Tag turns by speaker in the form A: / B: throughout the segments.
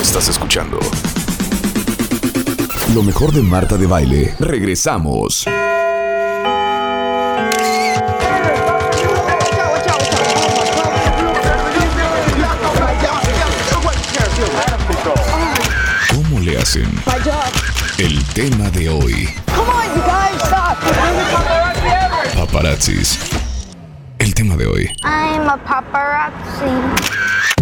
A: Estás escuchando lo mejor de Marta de Baile. Regresamos. ¿Cómo le hacen? El tema de hoy. Paparazzis. El tema de hoy.
B: I'm a paparazzi.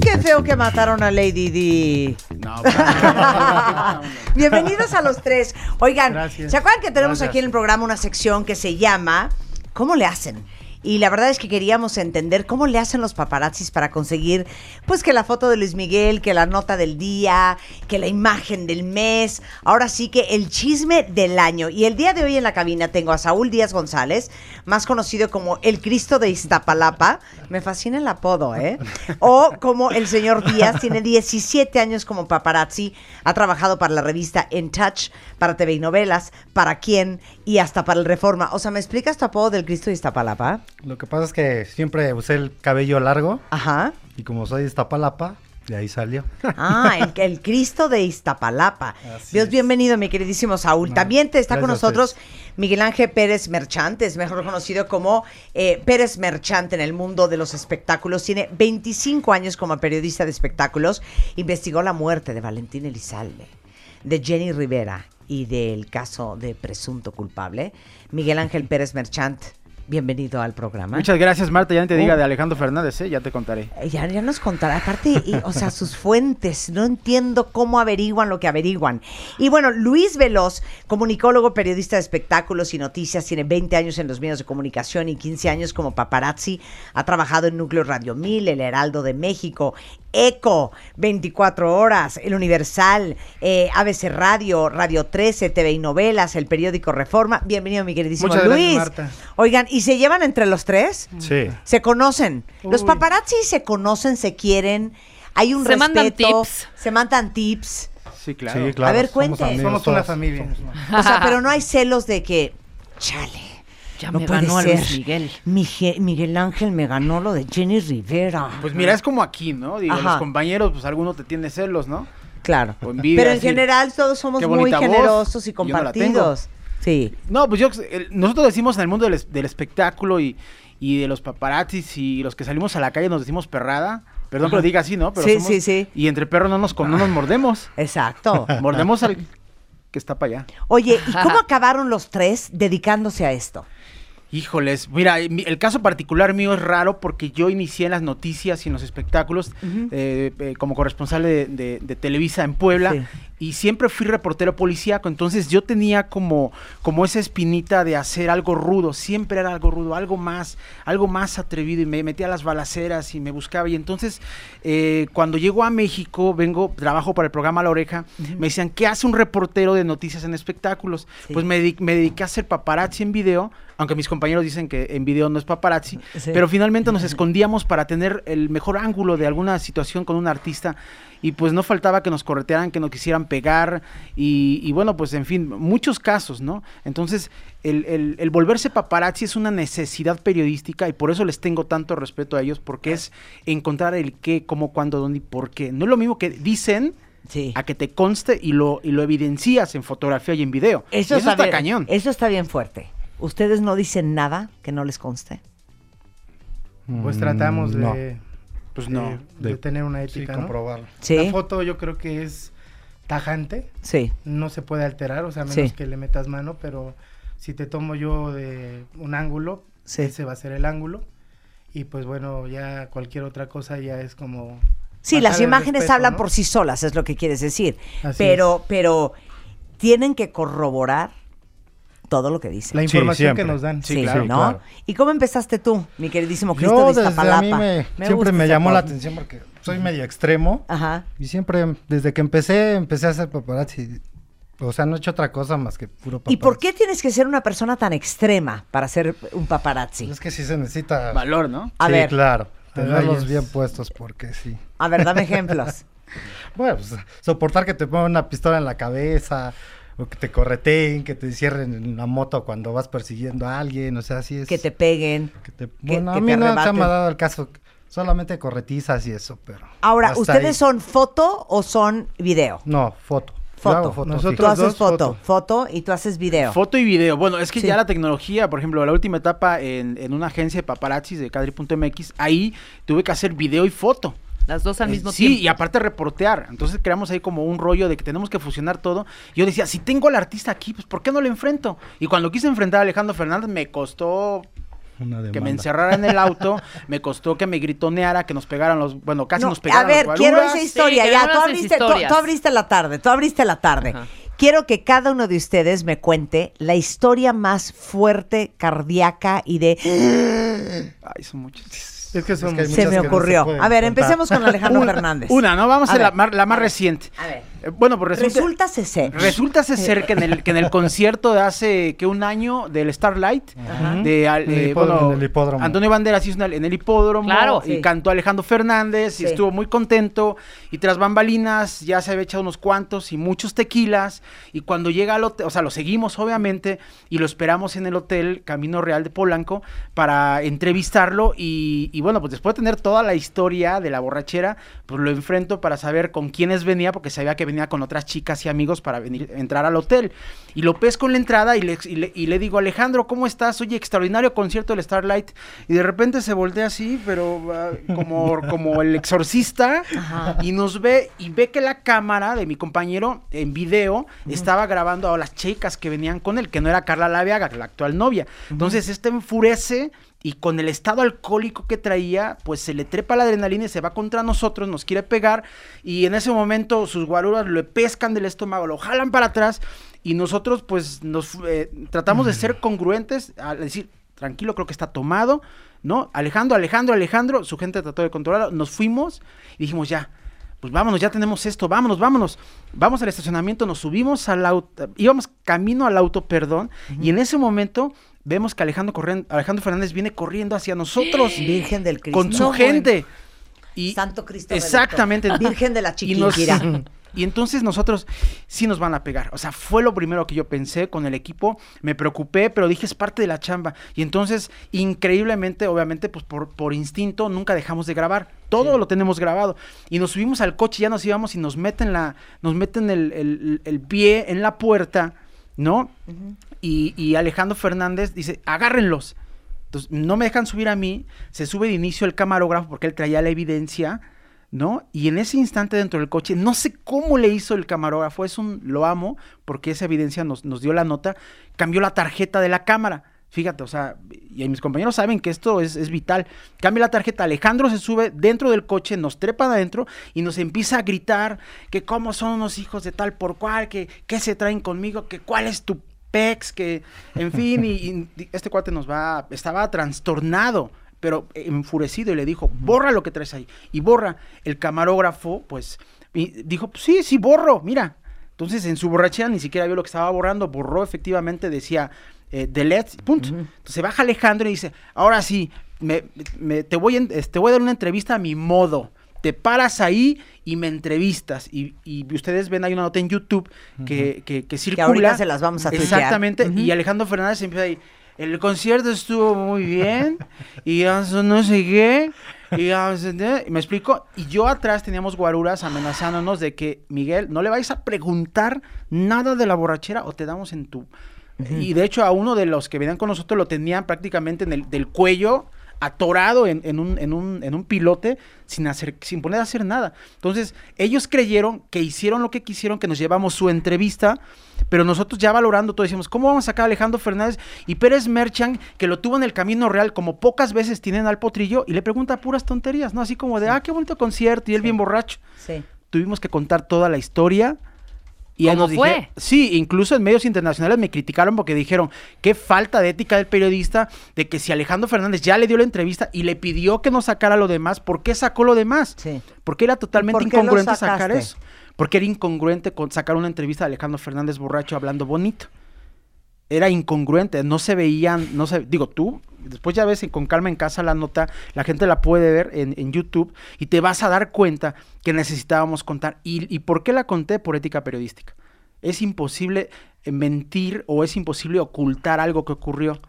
C: Qué feo que mataron a Lady D. Bienvenidos a los tres. Oigan,
D: Gracias.
C: ¿se acuerdan que tenemos
D: Gracias.
C: aquí en el programa una sección que se llama ¿Cómo le hacen? Y la verdad es que queríamos entender cómo le hacen los paparazzis para conseguir, pues que la foto de Luis Miguel, que la nota del día, que la imagen del mes, ahora sí que el chisme del año. Y el día de hoy en la cabina tengo a Saúl Díaz González, más conocido como el Cristo de Iztapalapa. Me fascina el apodo, ¿eh? O como el señor Díaz, tiene 17 años como paparazzi, ha trabajado para la revista En Touch, para TV y novelas, para quién y hasta para el Reforma. O sea, ¿me explicas tu apodo del Cristo de Iztapalapa?
D: Lo que pasa es que siempre usé el cabello largo
C: Ajá.
D: y como soy de Iztapalapa, de ahí salió.
C: Ah, el, el Cristo de Iztapalapa.
D: Así
C: Dios,
D: es.
C: bienvenido, mi queridísimo Saúl.
D: No,
C: También te está con nosotros. Miguel Ángel Pérez Merchantes, mejor conocido como eh, Pérez Merchante en el mundo de los espectáculos. Tiene 25 años como periodista de espectáculos. Investigó la muerte de Valentín Elizalde, de Jenny Rivera y del caso de presunto culpable. Miguel Ángel Pérez Merchant, bienvenido al programa.
E: Muchas gracias, Marta. Ya no te diga
C: Oh.
E: de Alejandro Fernández, ¿eh? ya te contaré.
C: Eh, Ya, ya nos contará, aparte, y, o sea, sus fuentes, no entiendo cómo averiguan lo que averiguan. Y bueno, Luis Veloz, comunicólogo, periodista de espectáculos y noticias, tiene 20 años en los medios de comunicación y 15 años como paparazzi, ha trabajado en Núcleo Radio 1000, El Heraldo de México, ECO, 24 horas, El Universal, eh, ABC Radio, Radio 13, TV y Novelas, el periódico Reforma. Bienvenido, mi queridísimo
D: Muchas gracias,
C: Luis.
D: Marta.
C: Oigan, ¿y se llevan entre los tres?
D: Sí.
C: Se conocen. Los paparazzi se conocen, se quieren. Hay un
F: Se mandan
C: respeto.
F: tips.
C: Se mandan tips.
E: Sí, claro.
D: Sí, claro.
C: A ver,
D: somos
C: cuente.
D: amigos
G: Somos una familia.
C: O sea, pero no hay celos de que, chale.
F: Ya
C: no
F: me
C: puede
F: ganó a. Luis Miguel.
C: Miguel Ángel me ganó lo de Jenny Rivera.
E: Pues mira, es como aquí, ¿no? Digo,
C: Ajá.
E: los compañeros, pues alguno te tiene celos, ¿no?
C: claro.
E: o envidia,
C: Pero en
E: decir,
C: general todos somos muy
E: voz,
C: generosos y
E: no
C: compartidos. sí.
E: No, pues yo, el- nosotros decimos en el mundo del, es- del espectáculo y, y de los paparazzis y los que salimos a la calle nos decimos perrada. Perdón que lo diga así, ¿no? Pero
C: Sí,
E: somos-
C: sí, sí.
E: Y entre perros no nos, no nos mordemos.
C: Exacto.
E: Mordemos al que está para allá.
C: Oye, ¿y cómo acabaron los tres dedicándose a esto?
E: Híjoles, mira, mi- el caso particular mío es raro porque yo inicié en las noticias y en los espectáculos eh, eh, como corresponsal de, de- de Televisa en Puebla
C: Sí.
E: Y siempre fui reportero policíaco, entonces yo tenía como, como esa espinita de hacer algo rudo, siempre era algo rudo, algo más, algo más atrevido y me metía a las balaceras y me buscaba y entonces eh, cuando llego a México, vengo, trabajo para el programa La Oreja, me decían, ¿qué hace un reportero de noticias en espectáculos?
C: Sí.
E: Pues me, me dediqué a hacer paparazzi en video, aunque mis compañeros dicen que en video no es paparazzi,
C: Sí.
E: pero finalmente nos escondíamos para tener el mejor ángulo de alguna situación con un artista y pues no faltaba que nos corretearan, que nos quisieran pegar y, y bueno, pues en fin, muchos casos, ¿no? Entonces, el, el- el volverse paparazzi es una necesidad periodística y por eso les tengo tanto respeto a ellos, porque es encontrar el qué, cómo, cuándo, dónde y por qué. No es lo mismo que dicen
C: Sí.
E: a que te conste y lo, y lo evidencias en fotografía y en video. Eso, está,
C: bien,
E: cañón.
C: Eso está bien fuerte. ¿Ustedes no dicen nada que no les conste?
G: Pues
D: Mm,
G: tratamos
D: no.
E: Pues no.
G: de, de
D: De-
G: tener una
D: Sí,
G: ética, ¿no?
D: comprobarlo.
C: Sí.
G: La foto yo creo que es tajante,
C: Sí.
G: no se puede alterar, o sea, a menos
C: Sí.
G: que le metas mano, pero si te tomo yo de un ángulo,
C: Sí.
G: ese va a ser el ángulo. Y pues bueno, ya cualquier otra cosa ya es como...
C: Sí, las imágenes
G: respeto,
C: hablan
G: ¿no?
C: por sí solas, es lo que quieres decir.
G: Así
C: pero, pero tienen que corroborar todo lo que dicen.
G: La
D: Sí,
G: información que nos dan.
E: Sí,
C: Sí,
E: claro,
C: ¿no?
D: claro.
C: ¿Y cómo empezaste tú, mi queridísimo Cristo
D: Yo
C: de
D: desde a
C: Iztapalapa?
D: mí me, siempre me llamó la atención porque soy medio extremo
C: Ajá.
D: y siempre desde que empecé empecé a hacer paparazzi. O sea, no he hecho otra cosa más que puro paparazzi.
C: ¿Y por qué tienes que ser una persona tan extrema para ser un paparazzi?
D: Es que sí se necesita
E: Valor, ¿no?
C: A
D: sí,
C: ver,
D: claro, tenerlos bien puestos porque sí.
C: a ver, dame ejemplos.
D: Bueno, pues soportar que te pongan una pistola en la cabeza o que te correteen, que te cierren en la moto cuando vas persiguiendo a alguien, o sea, así es.
C: que te peguen.
D: que te- bueno,
C: que
D: a mí
C: te
D: no se me ha dado el caso Solamente corretizas y eso, pero.
C: Ahora, ¿ustedes
D: ahí.
C: son foto o son video?
D: No, foto.
C: Foto.
D: foto,
G: Nosotros
C: Tú haces
G: dos,
C: foto,
G: foto.
C: foto y tú haces video.
E: Foto y video. Bueno, es que
C: Sí.
E: ya la tecnología, por ejemplo, la última etapa en, en una agencia de paparazzis de Cadri.mx, ahí tuve que hacer video y foto.
F: Las dos al
E: Eh,
F: mismo
E: sí,
F: tiempo.
E: y aparte reportear. Entonces creamos ahí como un rollo de que tenemos que fusionar todo. Yo decía, si tengo al artista aquí, pues ¿por qué no lo enfrento? Y cuando quise enfrentar a Alejandro Fernández me costó
D: Una
E: que me encerrara en el auto, me costó que me gritoneara, que nos pegaran los, bueno, casi
C: No,
E: nos pegaran
C: a ver, quiero esa historia.
F: Sí,
C: ya, tú abriste, tú, abriste la tarde, tú abriste la tarde.
F: Ajá.
C: Quiero que cada uno de ustedes me cuente la historia más fuerte, cardíaca y de...
E: Ay, son muchos.
G: Es que son
D: que hay
C: Se me
D: que no se
C: ocurrió. a ver,
D: contar.
C: empecemos con Alejandro Fernández.
E: Una, ¿no? Vamos a,
C: A
E: la, mar- la más reciente.
C: a ver.
E: Eh, Bueno, pues resulta...
C: Resulta ser.
E: Resulta ser que en el, que en el concierto de hace que un año del Starlight,
C: Ajá.
E: de al- eh,
D: hipódromo,
E: bueno,
D: en el hipódromo.
E: Antonio Banderas hizo en el hipódromo
F: Claro.
E: y
C: Sí.
E: cantó Alejandro Fernández
C: Sí.
E: y estuvo muy contento y tras bambalinas ya se había echado unos cuantos y muchos tequilas y cuando llega al hotel, o sea, lo seguimos obviamente y lo esperamos en el hotel Camino Real de Polanco para entrevistarlo y, y bueno, pues después de tener toda la historia de la borrachera, pues lo enfrento para saber con quiénes venía porque sabía que venía con otras chicas y amigos para venir entrar al hotel y lo pesco en la entrada y le, y le, y le digo, Alejandro, ¿cómo estás? Oye, extraordinario concierto del Starlight y de repente se voltea así, pero ah, como, como el exorcista
C: Ajá.
E: y nos ve y ve que la cámara de mi compañero en video estaba grabando a las chicas que venían con él, que no era Carla Laviaga, la actual novia. Entonces este enfurece y con el estado alcohólico que traía, pues se le trepa la adrenalina y se va contra nosotros, nos quiere pegar y en ese momento sus guaruras le pescan del estómago, lo jalan para atrás y nosotros pues nos eh, tratamos de ser congruentes al decir, tranquilo, creo que está tomado, ¿no? Alejandro, Alejandro, Alejandro, su gente trató de controlarlo, nos fuimos y dijimos ya, pues vámonos, ya tenemos esto, vámonos, vámonos. Vamos al estacionamiento, nos subimos al auto, íbamos camino al auto, perdón, y en ese momento vemos que Alejandro, corren- Alejandro Fernández viene corriendo hacia nosotros
C: Virgen del Cristo.
E: con su
C: No,
E: gente. Y
C: Santo Cristo
E: Exactamente.
C: Virgen de la
E: Y nos-
C: Chiquinquirá.
E: Y entonces nosotros sí nos van a pegar. O sea, fue lo primero que yo pensé con el equipo. Me preocupé, pero dije es parte de la chamba. Y entonces, increíblemente, obviamente, pues por, por instinto, nunca dejamos de grabar. Todo lo tenemos grabado. Y nos subimos al coche, ya nos íbamos y nos meten la, nos meten el, el- el pie en la puerta, ¿no? Y, y Alejandro Fernández dice, agárrenlos. Entonces, no me dejan subir a mí, se sube de inicio el camarógrafo porque él traía la evidencia, ¿no? Y en ese instante dentro del coche, no sé cómo le hizo el camarógrafo, es un, lo amo, porque esa evidencia nos, nos dio la nota, cambió la tarjeta de la cámara. Fíjate, o sea, y mis compañeros saben que esto es, es vital. Cambia la tarjeta, Alejandro se sube dentro del coche, nos trepan adentro y nos empieza a gritar que cómo son unos hijos de tal por cual, que qué se traen conmigo, que cuál es tu pex, que en fin, y, y este cuate nos va, estaba trastornado, pero enfurecido y le dijo, borra lo que traes ahí. Y borra. El camarógrafo, pues, dijo, pues, sí, sí, borro, mira. Entonces, en su borrachera ni siquiera vio lo que estaba borrando, borró efectivamente, decía, eh, delete, punto. Entonces baja Alejandro y dice, ahora sí, me, me- te, voy en- te voy a dar una entrevista a mi modo. Te paras ahí y me entrevistas. Y, y ustedes ven, hay una nota en YouTube que, que, que circula.
C: ahorita se las vamos a tuitear.
E: Exactamente. Y Alejandro Fernández empieza ahí. El concierto estuvo muy bien. y no sé qué. Y me explico. Y yo atrás teníamos guaruras amenazándonos de que, Miguel, no le vais a preguntar nada de la borrachera o te damos en tu. Y de hecho, a uno de los que venían con nosotros lo tenían prácticamente en el del cuello, atorado en, en un, en, un, en un pilote, sin, hacer, sin poner a hacer nada. Entonces, ellos creyeron que hicieron lo que quisieron, que nos llevamos su entrevista, pero nosotros ya valorando todo decimos, ¿cómo vamos a sacar a Alejandro Fernández y Pérez Merchan, que lo tuvo en el camino real, como pocas veces tienen al potrillo, y le pregunta puras tonterías, ¿no? Así como de, ah, qué bonito concierto, y él bien borracho.
C: Sí.
E: Tuvimos que contar toda la historia. Y
F: ¿Cómo
E: nos dije-
F: fue?
E: sí, incluso en medios internacionales me criticaron porque dijeron qué falta de ética del periodista de que si Alejandro Fernández ya le dio la entrevista y le pidió que no sacara lo demás, ¿por qué sacó lo demás?
C: Sí.
E: Porque era totalmente
C: ¿Por qué lo
E: incongruente sacar eso. Porque era incongruente con sacar una entrevista de Alejandro Fernández borracho hablando bonito. Era incongruente, no se veían, no se, digo tú, después ya ves con calma en casa la nota, la gente la puede ver en, en YouTube y te vas a dar cuenta que necesitábamos contar. ¿Y, ¿Y por qué la conté? Por ética periodística. Es imposible mentir o es imposible ocultar algo que ocurrió.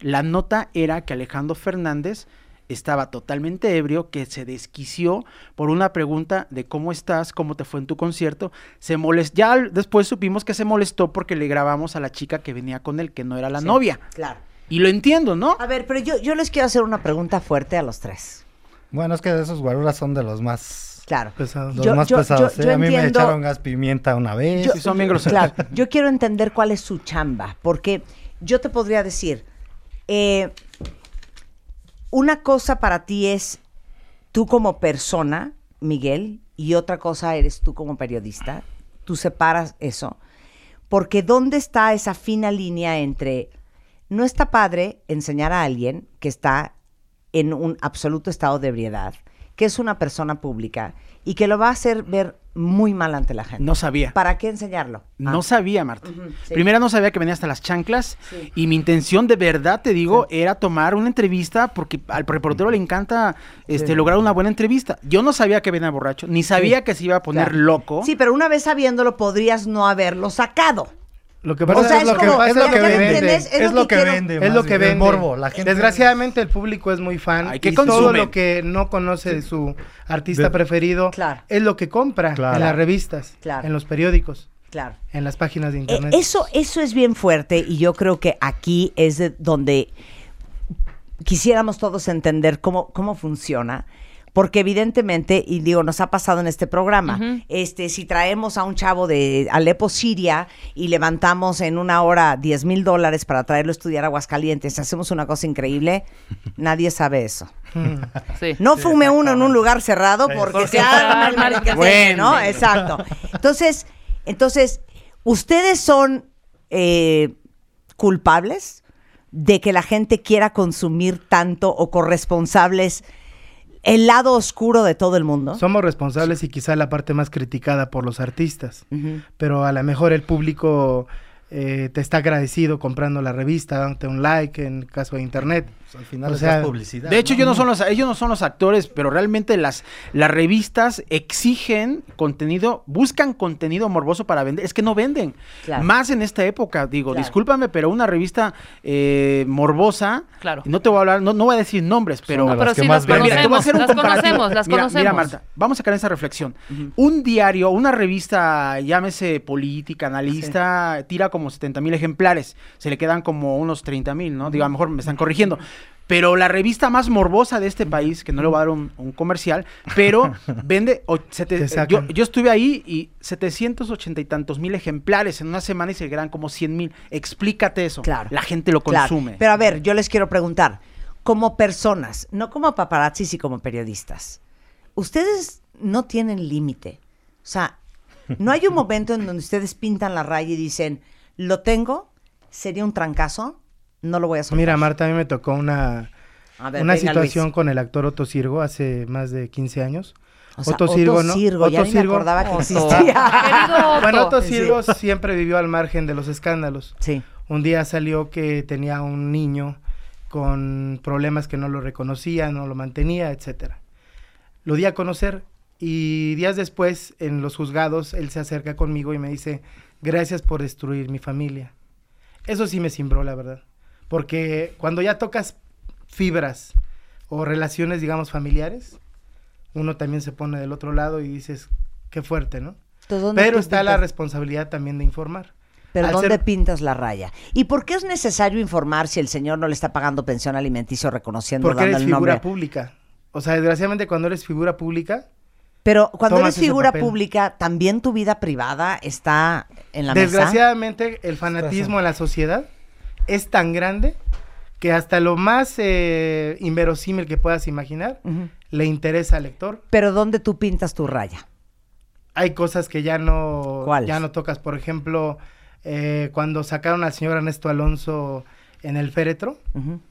E: La nota era que Alejandro Fernández estaba totalmente ebrio, que se desquició por una pregunta de cómo estás, cómo te fue en tu concierto. Se molestó, ya después supimos que se molestó porque le grabamos a la chica que venía con él, que no era la
C: Sí,
E: novia.
C: Claro.
E: Y lo entiendo, ¿no?
C: A ver, pero yo, yo les quiero hacer una pregunta fuerte a los tres.
D: Bueno, es que esos guaruras son de los más,
C: Claro.
G: Pesados.
D: los
C: Yo-
D: más
C: yo-
D: pesados.
C: yo-
D: ¿eh?
C: yo
D: a mí me echaron gas pimienta una vez.
E: Sí, son bien groseros.
C: Claro, yo quiero entender cuál es su chamba, porque yo te podría decir, eh, una cosa para ti es tú como persona, Miguel, y otra cosa eres tú como periodista. Tú separas eso. Porque ¿dónde está esa fina línea entre no está padre enseñar a alguien que está en un absoluto estado de ebriedad, que es una persona pública y que lo va a hacer ver muy mal ante la gente?
E: No sabía.
C: ¿Para qué enseñarlo?
E: No
C: Ah.
E: sabía, Marta.
C: Sí.
E: Primero no sabía que venía hasta las chanclas
C: Sí.
E: y mi intención de verdad, te digo, era tomar una entrevista porque al reportero le encanta este, lograr una buena entrevista. Yo no sabía que venía borracho, ni sabía que se iba a poner
C: Claro.
E: loco.
C: Sí, pero una vez sabiendo podrías no haberlo sacado.
G: Lo que
C: O
G: pasa
C: sea,
G: es,
C: es
G: lo que, es lo que vende.
C: es
D: es
C: lo que
D: vende.
G: Es lo que vende.
D: morbo. La gente
G: Desgraciadamente el público es muy fan
E: Ay, ¿qué
G: y todo
E: consumen?
G: lo que no conoce de su artista
D: De-
G: preferido
C: Claro.
G: es lo que compra
D: Claro.
G: en las revistas,
C: Claro.
G: en los periódicos,
C: Claro.
G: en las páginas de
C: Eh,
G: internet.
C: eso, eso es bien fuerte y yo creo que aquí es de donde quisiéramos todos entender cómo, cómo funciona. Porque evidentemente, y digo, nos ha pasado en este programa, este, si traemos a un chavo de Alepo, Siria, y levantamos en una hora 10 mil dólares para traerlo a estudiar a Aguascalientes, hacemos una cosa increíble, nadie sabe eso.
G: Mm.
F: Sí.
C: No fume uno en un lugar cerrado porque
F: Porque
C: se
E: Bueno.
C: ¿no? Exacto. Entonces, entonces, ¿ustedes son eh, culpables de que la gente quiera consumir tanto o corresponsables el lado oscuro de todo el mundo?
G: Somos responsables y quizá la parte más criticada por los artistas, pero a lo mejor el público eh, te está agradecido comprando la revista, dándote un like en caso de internet.
D: Pues, al final
G: O
D: es
G: sea,
D: publicidad.
E: De hecho, yo no son los, ellos no son los actores, pero realmente las, las revistas exigen contenido, buscan contenido morboso para vender. Es que no venden.
C: Claro.
E: Más en esta época, digo,
C: Claro.
E: discúlpame, pero una revista eh, morbosa,
F: Claro.
E: no te voy a hablar, no, no voy a decir nombres, pero...
F: No, pero sí las
E: Pero mira, te voy a
F: conocemos,
E: hacer un
F: las
E: comparativo.
F: conocemos, las
E: mira,
F: conocemos.
E: Mira, Marta, vamos a sacar esa reflexión. Un diario, una revista, llámese política, analista, tira como 70 mil ejemplares. Se le quedan como unos 30 mil, ¿no? Digo, a lo mejor me están corrigiendo. Pero la revista más morbosa de este país, que no le voy a dar un, un comercial, pero vende. o- sete-
G: Te
E: yo, yo estuve ahí y 780 y tantos mil ejemplares en una semana y se quedan como 100 mil. Explícate eso.
C: Claro.
E: La gente lo
C: Claro.
E: consume.
C: Pero a ver, yo les quiero preguntar, como personas, no como paparazzis y como periodistas, ustedes no tienen límite. O sea, no hay un momento en donde ustedes pintan la raya y dicen, lo tengo, sería un trancazo, no lo voy a soltar.
G: Mira, Marta, a mí me tocó una,
C: ver,
G: una
C: venga,
G: situación
C: Luis.
G: con el actor Otto Sirgo hace más de 15 años.
C: O sea,
G: Otto
C: Otto
G: Sirgo,
C: Sirgo,
G: ¿no?
C: ya
G: Otto
C: ni me
G: Sirgo-
C: acordaba que
F: Otto.
C: existía.
F: Otto.
G: Bueno, Otto
C: Sí.
G: Sirgo siempre vivió al margen de los escándalos.
C: Sí.
G: Un día salió que tenía un niño con problemas que no lo reconocía, no lo mantenía, etcétera. Lo di a conocer y días después en los juzgados él se acerca conmigo y me dice, "Gracias por destruir mi familia." Eso sí me cimbró, la verdad, porque cuando ya tocas fibras o relaciones, digamos, familiares, uno también se pone del otro lado y dices, "Qué fuerte, ¿no?"
C: Entonces, ¿dónde
G: Pero está la responsabilidad también de informar.
C: Pero
G: Al
C: ¿dónde
G: ser-
C: pintas la raya? ¿Y por qué es necesario informar si el señor no le está pagando pensión alimenticio reconociendo
G: Porque
C: dando
G: eres
C: el
G: figura
C: nombre?
G: pública. O sea, desgraciadamente cuando eres figura pública,
C: Pero cuando
G: Tomas
C: eres figura pública, también tu vida privada está en la mesa.
G: desgraciadamente el fanatismo en la sociedad es tan grande que hasta lo más eh, inverosímil que puedas imaginar le interesa al lector.
C: Pero ¿dónde tú pintas tu raya?
G: Hay cosas que ya no,
C: ¿Cuáles?
G: ya no tocas. Por ejemplo, eh, cuando sacaron al señor Ernesto Alonso en el féretro,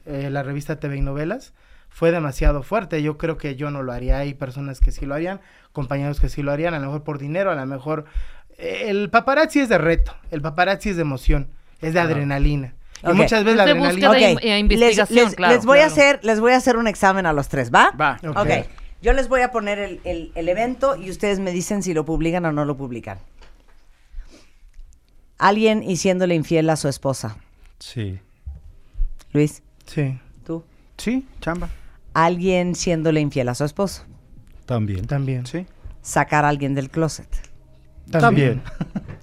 G: eh, la revista TV y Novelas, fue demasiado fuerte. Yo creo que yo no lo haría. Hay personas que sí lo harían, compañeros que sí lo harían, a lo mejor por dinero, a lo mejor... eh, el paparazzi es de reto, el paparazzi es de emoción, es de adrenalina. Y muchas veces
F: Es
G: la adrenalina...
F: in- investigación,
C: les, les-
F: claro,
C: les voy a hacer, les voy a hacer un examen a los tres, ¿va?
E: Va.
G: Ok.
C: ok. Yo les voy a poner el, el- el evento y ustedes me dicen si lo publican o no lo publican. Alguien hiciéndole infiel a su esposa.
D: Sí.
C: Luis,
G: Sí.
C: tú.
E: Sí, chamba.
C: Alguien siéndole infiel a su esposo.
D: También.
G: También.
E: Sí.
C: Sacar a alguien del closet.
D: También.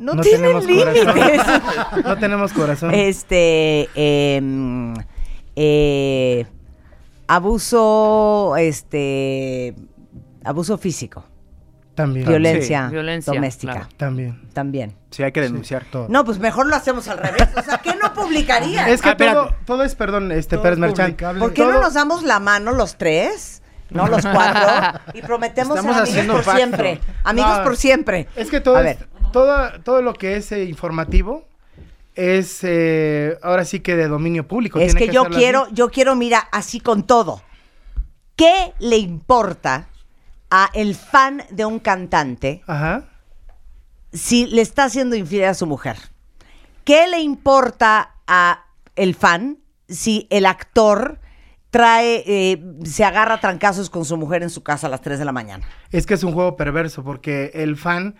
C: No,
G: No
C: tienen
G: tenemos
C: límites.
G: No tenemos corazón.
C: este. em, eh, abuso. Este. Abuso físico.
G: También.
C: Violencia,
F: Sí, violencia,
C: doméstica.
F: claro.
G: También.
C: También.
E: Sí, hay que denunciar.
D: Todo.
C: No, pues mejor lo hacemos al revés. O sea, ¿qué no publicaría?
G: Es que
E: Ah,
G: todo, todo es, perdón, este
D: Todo
G: Pérez
D: publicable.
C: ¿Por qué no nos damos la mano los tres? No, los cuatro. Y prometemos
E: Estamos
C: ser amigos por
E: pacto.
C: siempre. Amigos
G: No,
C: por siempre.
G: Es que todo,
C: A
G: es-
C: ver.
G: Todo, todo lo que es eh, informativo es eh, ahora sí que de dominio público.
C: Es
G: tiene
C: que yo quiero, yo quiero, mira, así con todo. ¿Qué le importa a el fan de un cantante
G: Ajá.
C: si le está haciendo infiel a su mujer? ¿Qué le importa a el fan si el actor trae, eh, se agarra a trancazos con su mujer en su casa a las 3 de la mañana?
G: Es que es un juego perverso porque el fan,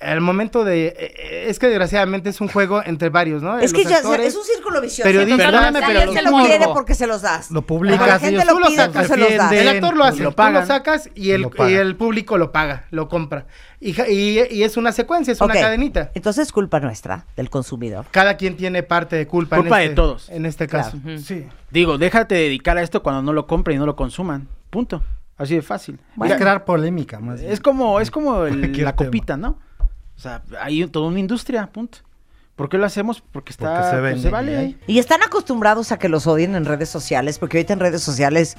G: al momento de... eh, Es que desgraciadamente es un juego entre varios, ¿no?
C: Es
G: Los
C: que ya
G: actores-
C: es un círculo vicioso.
G: periodistas- Perdóname,
C: la
G: pero
C: gente
G: los
C: lo
G: morbo.
C: quiere porque se los das.
D: Lo
C: la
D: publicas y
C: gente
D: ellos
C: lo
G: tú lo
C: pide, se los das.
G: El actor lo hace,
E: lo
G: tú lo sacas y el,
D: Lo
G: y el público lo paga, lo compra. Y, ja- y, y es una secuencia, es una cadenita.
C: Entonces es culpa nuestra, del consumidor.
G: Cada quien tiene parte de culpa.
E: Culpa
G: en
E: de
G: este,
E: todos.
G: En este caso.
D: Sí.
E: Digo, déjate dedicar a esto cuando no lo compren y no lo consuman. Punto. Así de fácil.
D: Es
E: Mira,
D: crear polémica más bien.
E: es como, es como el- la
D: tema.
E: copita, ¿no? O sea, hay toda una industria, punto. ¿Por qué lo hacemos? Porque está,
D: Porque se
E: pues,
D: vende
E: se vale
D: hay-
C: Y están acostumbrados a que los odien en redes sociales, porque ahorita en redes sociales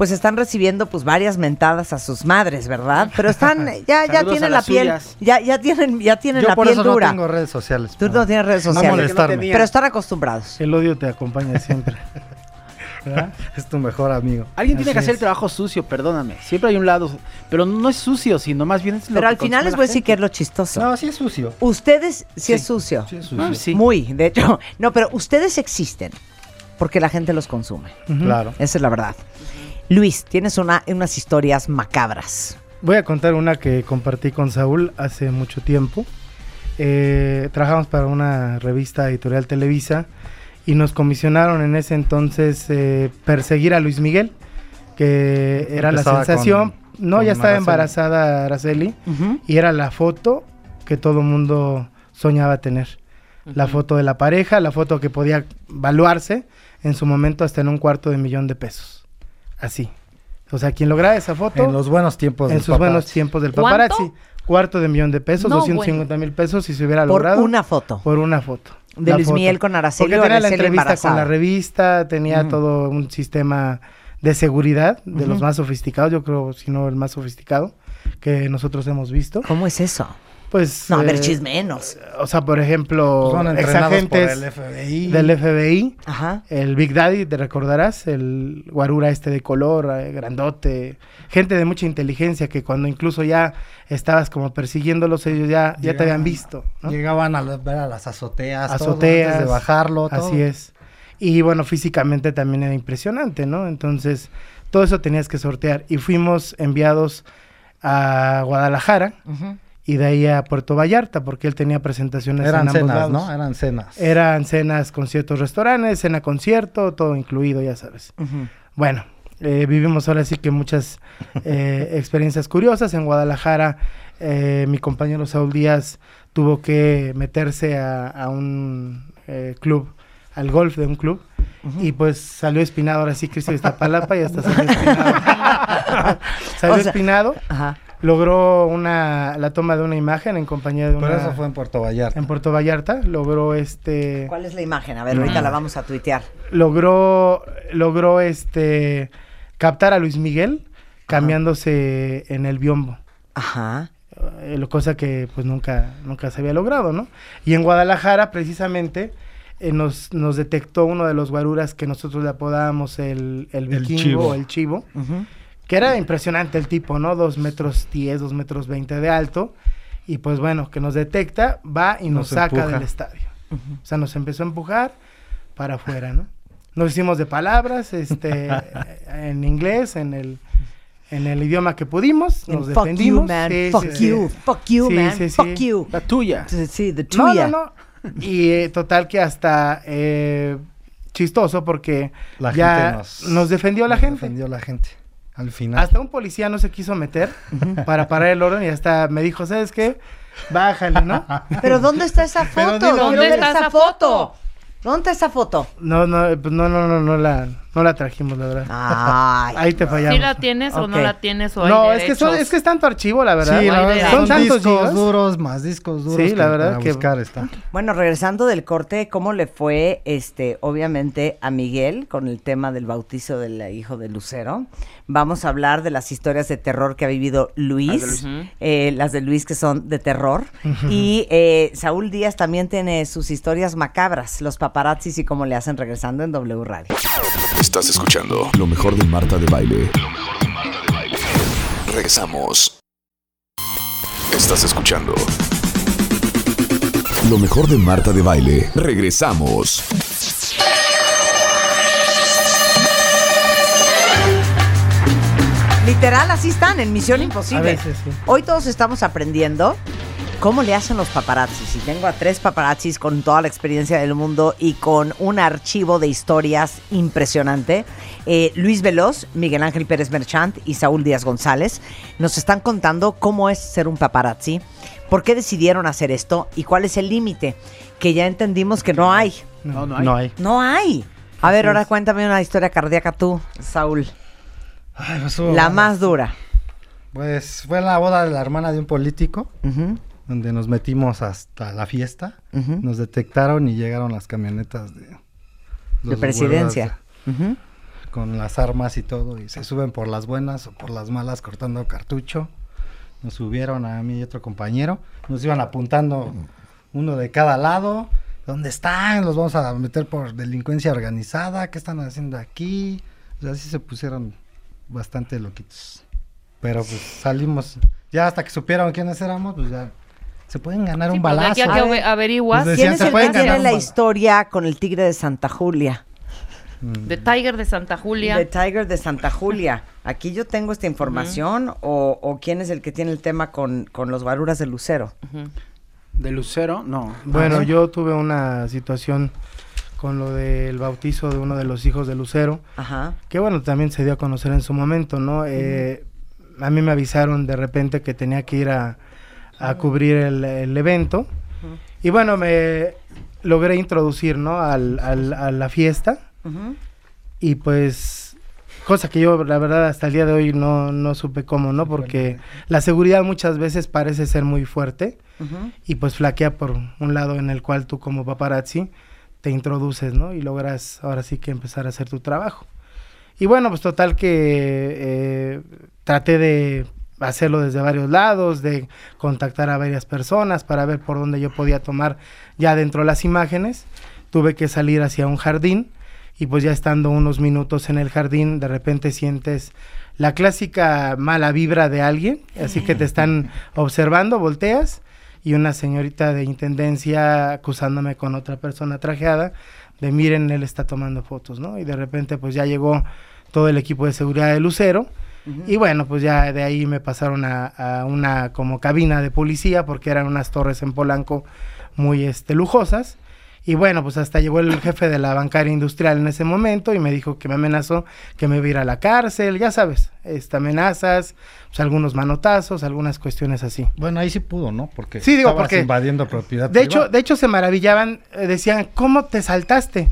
C: pues están recibiendo pues varias mentadas a sus madres, ¿verdad? Pero están ya ya tienen la piel,
E: suyas.
C: ya ya tienen ya tienen
D: Yo
C: la
D: por
C: piel
D: eso
C: dura.
D: no tengo redes sociales.
C: Tú no tienes redes
D: No
C: sociales,
D: molestarme.
E: tenía.
C: pero están acostumbrados.
G: El odio te acompaña siempre. ¿Verdad?
D: Es tu mejor amigo.
E: Alguien tiene que hacer el trabajo sucio, perdóname. Siempre hay un lado, pero no es sucio, sino más bien es lo
C: Pero
E: que
C: al final les voy a decir que es lo chistoso.
D: No, sí es sucio.
C: Ustedes sí,
E: Sí.
C: es sucio.
D: Sí es sucio.
E: Ah, sí.
C: Muy, de hecho. No, pero ustedes existen porque la gente los consume.
D: Claro.
C: Esa es la verdad. Luis, tienes una, unas historias macabras.
G: Voy a contar una que compartí con Saúl hace mucho tiempo. Eh, trabajamos para una revista editorial Televisa y nos comisionaron en ese entonces eh, perseguir a Luis Miguel, que era la sensación.
D: con-
G: no,
D: con
G: ya estaba
D: Araceli.
G: embarazada Araceli y era la foto que todo mundo soñaba tener. La foto de la pareja, la foto que podía valuarse en su momento hasta en un cuarto de millón de pesos. Así. O sea, quien lograba esa foto
D: En los buenos tiempos
G: en sus buenos tiempos del
F: ¿Cuánto?
G: paparazzi. Cuarto de millón de pesos,
F: No,
G: 250 mil pesos si se hubiera
C: Por
G: logrado.
C: una foto.
G: Por una foto.
C: De Luis
G: foto.
C: Miguel con Araceli
G: Porque tenía la entrevista
C: embarazada.
G: con la revista, tenía
C: Ujú.
G: todo un sistema de seguridad de los más sofisticados, yo creo, si no el más sofisticado que nosotros hemos visto.
C: ¿Cómo es eso?
G: Pues
C: No, a ver,
G: eh,
C: chismenos.
G: O sea, por ejemplo,
D: Pues Son entrenados por
G: exagentes
D: el FBI.
G: del FBI,
C: Ajá.
G: el Big Daddy, te recordarás, el guarura este de color, eh, grandote, gente de mucha inteligencia que cuando incluso ya estabas como persiguiéndolos, ellos ya, ya te habían visto, ¿no?
D: Llegaban a la- ver a las azoteas. todo
G: Azoteas,
D: antes de bajarlo. todo.
G: Así es. Y bueno, físicamente también era impresionante, ¿no? Entonces, todo eso tenías que sortear. Y fuimos enviados a Guadalajara
C: Ujú.
G: Y de ahí a Puerto Vallarta, porque él tenía presentaciones
D: Eran
G: en ambos
D: cenas,
G: lados.
D: ¿no? Eran cenas.
G: Eran cenas con ciertos restaurantes, cena concierto, todo incluido, ya sabes. Bueno, eh, vivimos ahora sí que muchas eh, experiencias curiosas. En Guadalajara, eh, mi compañero Saúl Díaz tuvo que meterse a, a un eh, club, al golf de un club, y pues salió espinado. Ahora sí, Cristo de Iztapalapa y hasta salió espinado. salió
C: O sea-
G: espinado,
C: Ajá.
G: Logró una, la toma de una imagen en compañía de una...
D: Pero eso fue en Puerto Vallarta.
G: en Puerto Vallarta, logró este
C: ¿Cuál es la imagen? A ver, ahorita la vamos a tuitear.
G: logró logró este captar a Luis Miguel cambiándose en el biombo.
C: Ajá.
G: Eh, lo- cosa que pues nunca nunca se había logrado, ¿no? Y en Guadalajara precisamente eh, nos, nos detectó uno de los guaruras que nosotros le apodábamos el, el
D: El
G: vikingo
D: chivo.
G: o el chivo,
C: Ujú.
G: Que era impresionante el tipo, ¿no? Dos metros diez, dos metros veinte de alto. Y pues bueno, que nos detecta, va y nos,
D: Nos
G: saca
D: empuja.
G: del estadio. O sea, nos empezó a empujar para afuera, ¿no? Nos hicimos de palabras, este, en inglés, en el, en el idioma que pudimos, nos
C: And fuck you,
G: defendimos.
C: man.
G: Sí,
C: fuck
G: sí, sí.
C: you. Fuck you,
G: Sí,
C: man.
G: sí, sí.
C: Fuck you.
E: La tuya.
C: Sí, Sí, the
G: No,
C: tuya.
G: no, no. Y eh, total que hasta eh, chistoso porque
D: La
G: ya
D: gente
G: nos,
D: nos-
G: defendió la
D: Nos
G: gente.
D: Defendió la gente. Al final.
G: Hasta un policía no se quiso meter para parar el orden y hasta me dijo, ¿sabes qué? Bájale, ¿no?
C: Pero ¿dónde está esa foto?
F: ¿dónde está esa foto?
C: ¿Dónde está esa foto?
G: No, no, pues no, no, no, no la, no la trajimos, la verdad.
C: Ay.
G: Ahí te fallamos.
F: ¿Sí la tienes o no la tienes o hay
G: no, es que, son- es que es tanto archivo, la verdad.
D: Sí, la verdad,
G: son
D: son
G: tantos
D: discos
G: gigas.
D: duros, más discos duros.
G: Sí, la
D: que
G: verdad
D: para
G: que-
D: buscar está.
C: Bueno, regresando del corte, ¿cómo le fue, este, obviamente, a Miguel con el tema del bautizo del hijo de Lucero? Vamos a hablar de las historias de terror que ha vivido Luis, eh, las de Luis que son de terror. Y eh, Saúl Díaz también tiene sus historias macabras, los paparazzis y cómo le hacen regresando en W Radio.
A: Estás escuchando lo mejor de Marta de Baile. Lo mejor de Marta de Baile. Regresamos. Estás escuchando lo mejor de Marta de Baile. Regresamos.
C: Literal, así están en Misión Imposible.
G: A veces, sí.
C: Hoy todos estamos aprendiendo cómo le hacen los paparazzis. Y tengo a tres paparazzis con toda la experiencia del mundo y con un archivo de historias impresionante. Eh, Luis Veloz, Miguel Ángel Pérez Merchant y Saúl Díaz González nos están contando cómo es ser un paparazzi, por qué decidieron hacer esto y cuál es el límite, que ya entendimos que no hay.
E: No, no hay.
D: No hay.
C: No hay. A ver, ahora cuéntame una historia cardíaca tú, Saúl.
D: Ay, pues, estuvo
C: La
D: bueno.
C: más dura.
D: Pues fue la boda de la hermana de un político, donde nos metimos hasta la fiesta.
C: ujú.
D: Nos detectaron y llegaron las camionetas de...
C: De presidencia.
D: Con las armas y todo, y se suben por las buenas o por las malas cortando cartucho. Nos subieron a mí y otro compañero. Nos iban apuntando uno de cada lado. ¿Dónde están? Los vamos a meter por delincuencia organizada. ¿Qué están haciendo aquí? O sea, así se pusieron bastante loquitos. Pero pues salimos. Ya hasta que supieron quiénes éramos, pues ya se pueden ganar
F: Sí,
D: un
F: pues, de aquí
D: balazo.
F: a que averiguas.
D: Pues
C: ¿Quién es
D: se
C: el que tiene la historia con el tigre de Santa Julia?
F: De Tiger de Santa Julia.
C: The Tiger de Santa Julia. Aquí yo tengo esta información o, o quién es el que tiene el tema con, con los guaruras de Lucero.
E: De Lucero, no.
G: Bueno,
C: Ajá.
G: yo tuve una situación con lo del bautizo de uno de los hijos de Lucero,
C: Ajá.
G: que bueno, también se dio a conocer en su momento, ¿no? Eh, a mí me avisaron de repente que tenía que ir a, a cubrir el, el evento. Y bueno, me logré introducir, ¿no? Al, al- a la fiesta. Y pues, cosa que yo, la verdad, hasta el día de hoy no, no supe cómo, ¿no? Porque la seguridad muchas veces parece ser muy fuerte y pues flaquea por un lado en el cual tú como paparazzi te introduces, ¿no? Y logras ahora sí que empezar a hacer tu trabajo. Y bueno, pues total que eh, traté de hacerlo desde varios lados, de contactar a varias personas para ver por dónde yo podía tomar ya dentro las imágenes. Tuve que salir hacia un jardín y pues ya estando unos minutos en el jardín, de repente sientes la clásica mala vibra de alguien, así que te están observando, volteas y una señorita de intendencia acusándome con otra persona trajeada de miren, él está tomando fotos, ¿no? Y de repente pues ya llegó todo el equipo de seguridad de Lucero y bueno, pues ya de ahí me pasaron a, a una como cabina de policía porque eran unas torres en Polanco muy este lujosas. Y bueno, pues hasta llegó el jefe de la bancaria industrial en ese momento y me dijo que me amenazó que me iba a ir a la cárcel, ya sabes, este, amenazas, pues algunos manotazos, algunas cuestiones así.
D: Bueno, ahí sí pudo, ¿no? Porque
G: Sí, digo,
D: estabas
G: porque-
D: invadiendo propiedad
G: De hecho, de hecho se maravillaban, eh, decían, ¿cómo te saltaste?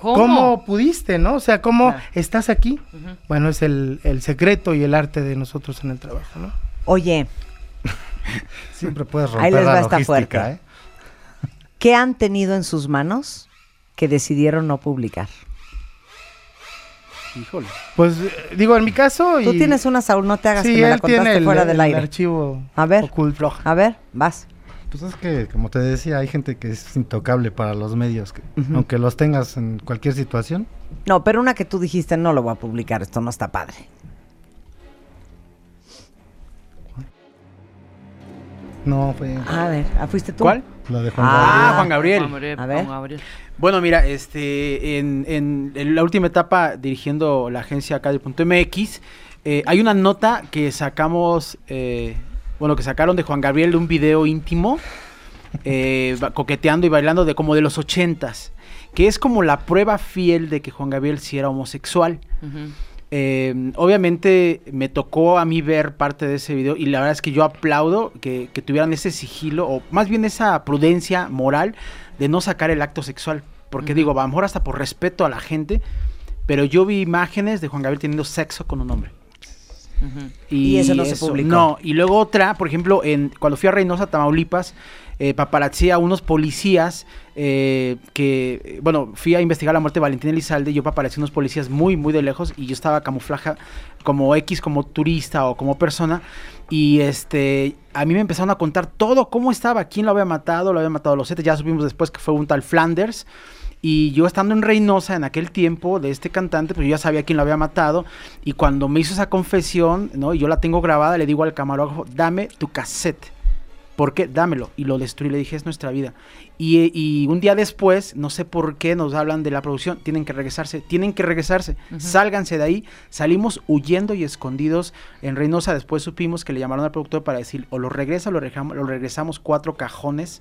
F: ¿Cómo?
G: ¿Cómo, pudiste, no? O sea, ¿cómo
C: Claro.
G: estás aquí? Bueno, es el, el secreto y el arte de nosotros en el trabajo, ¿no?
C: Oye,
D: Siempre puedes
C: Ahí
D: romper
C: les va
D: la
C: esta
D: logística,
C: fuerte.
D: ¿eh?
C: ¿qué han tenido en sus manos que decidieron no publicar?
E: Híjole.
G: Pues eh, digo, en mi caso...
C: Tú tienes una, Saúl, no te hagas
G: sí,
C: que me la
G: tiene el,
C: fuera del
G: el
C: aire.
G: archivo
C: A ver.
G: oculto.
C: A ver, vas.
D: Pues es que, como te decía, hay gente que es intocable para los medios, que, aunque los tengas en cualquier situación.
C: No, pero una que tú dijiste, no lo voy a publicar, esto no está padre.
D: No, fue
C: A ver, ¿ah, ¿fuiste tú?
E: ¿Cuál?
D: la de Juan
C: Ah,
D: Gabriel.
E: Ah, Juan Gabriel.
F: Juan Gabriel,
C: A ver.
F: Juan Gabriel.
E: Bueno, mira, este, en, en- en la última etapa dirigiendo la agencia acá de Punto MX, eh, hay una nota que sacamos, eh, bueno, que sacaron de Juan Gabriel de un video íntimo, eh, coqueteando y bailando de como de los ochentas. que es como la prueba fiel de que Juan Gabriel sí era homosexual. Eh, obviamente me tocó a mí ver parte de ese video y la verdad es que yo aplaudo que, que tuvieran ese sigilo o más bien esa prudencia moral de no sacar el acto sexual. Porque digo, a lo mejor hasta por respeto a la gente, pero yo vi imágenes de Juan Gabriel teniendo sexo con un hombre.
C: Y eso no se publicó.
E: No, y luego otra, por ejemplo, en, cuando fui a Reynosa, Tamaulipas, eh, paparazzi a unos policías eh, que, bueno, fui a investigar la muerte de Valentín Elizalde yo paparazzi a unos policías muy, muy de lejos y yo estaba camuflaje como X, como turista o como persona. Y este, a mí me empezaron a contar todo, cómo estaba, quién lo había matado, lo había matado los siete, ya supimos después que fue un tal Flanders. Y yo estando en Reynosa en aquel tiempo de este cantante, pues yo ya sabía quién lo había matado. Y cuando me hizo esa confesión, ¿no? Y yo la tengo grabada, le digo al camarógrafo, dame tu cassette. ¿Por qué? Dámelo. Y lo destruí, le dije, es nuestra vida. Y, y un día después, no sé por qué, nos hablan de la producción, tienen que regresarse, tienen que regresarse, sálganse de ahí. Salimos huyendo y escondidos en Reynosa. Después supimos que le llamaron al productor para decir, o lo regresa o lo, lo regresamos cuatro cajones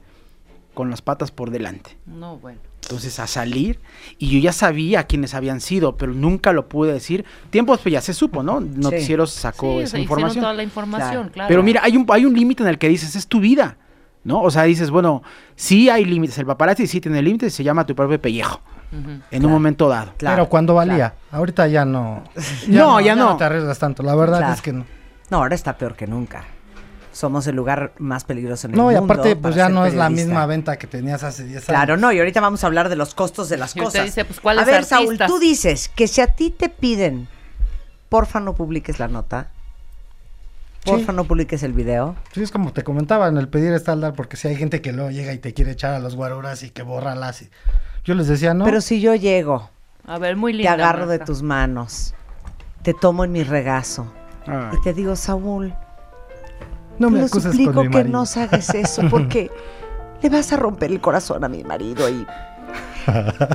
E: con las patas por delante.
F: No, bueno.
E: Entonces a salir y yo ya sabía quiénes habían sido, pero nunca lo pude decir. Tiempo después ya se supo, ¿no? Noticieros sacó
F: Sí,
E: esa información.
F: toda la información, claro.
E: Pero mira, hay un, hay un límite en el que dices, es tu vida, ¿no? O sea, dices, bueno, sí hay límites. El paparazzi sí tiene límites, se llama tu propio pellejo, en un momento dado.
C: Claro,
D: Pero cuando valía. Ahorita ya no.
E: No, ya no.
D: te arriesgas tanto. La verdad
C: Claro.
D: es que no.
C: No, ahora está peor que nunca. Somos el lugar más peligroso en el
D: No, y
C: mundo.
D: aparte, pues ya no es la misma venta que tenías hace 10 años.
C: Claro, no, y ahorita vamos a hablar de los costos de las
F: Y usted
C: cosas.
F: dice, pues, ¿cuáles
C: a ver, Saúl, tú dices que si a ti te piden, porfa no publiques la nota, porfa no publiques el video.
D: Sí, es como te comentaba en el pedir estándar, porque si hay gente que luego llega y te quiere echar a los guaruras y que borra las. y- Yo les decía, no.
C: Pero si yo llego,
F: A ver, muy
C: te
F: linda.
C: agarro de tus manos, te tomo en mi regazo
E: Ay.
C: y te digo, Saúl,
D: no
C: te
D: me
C: lo
D: acuses
C: suplico
D: con mi
C: que no hagas eso porque le vas a romper el corazón a mi marido y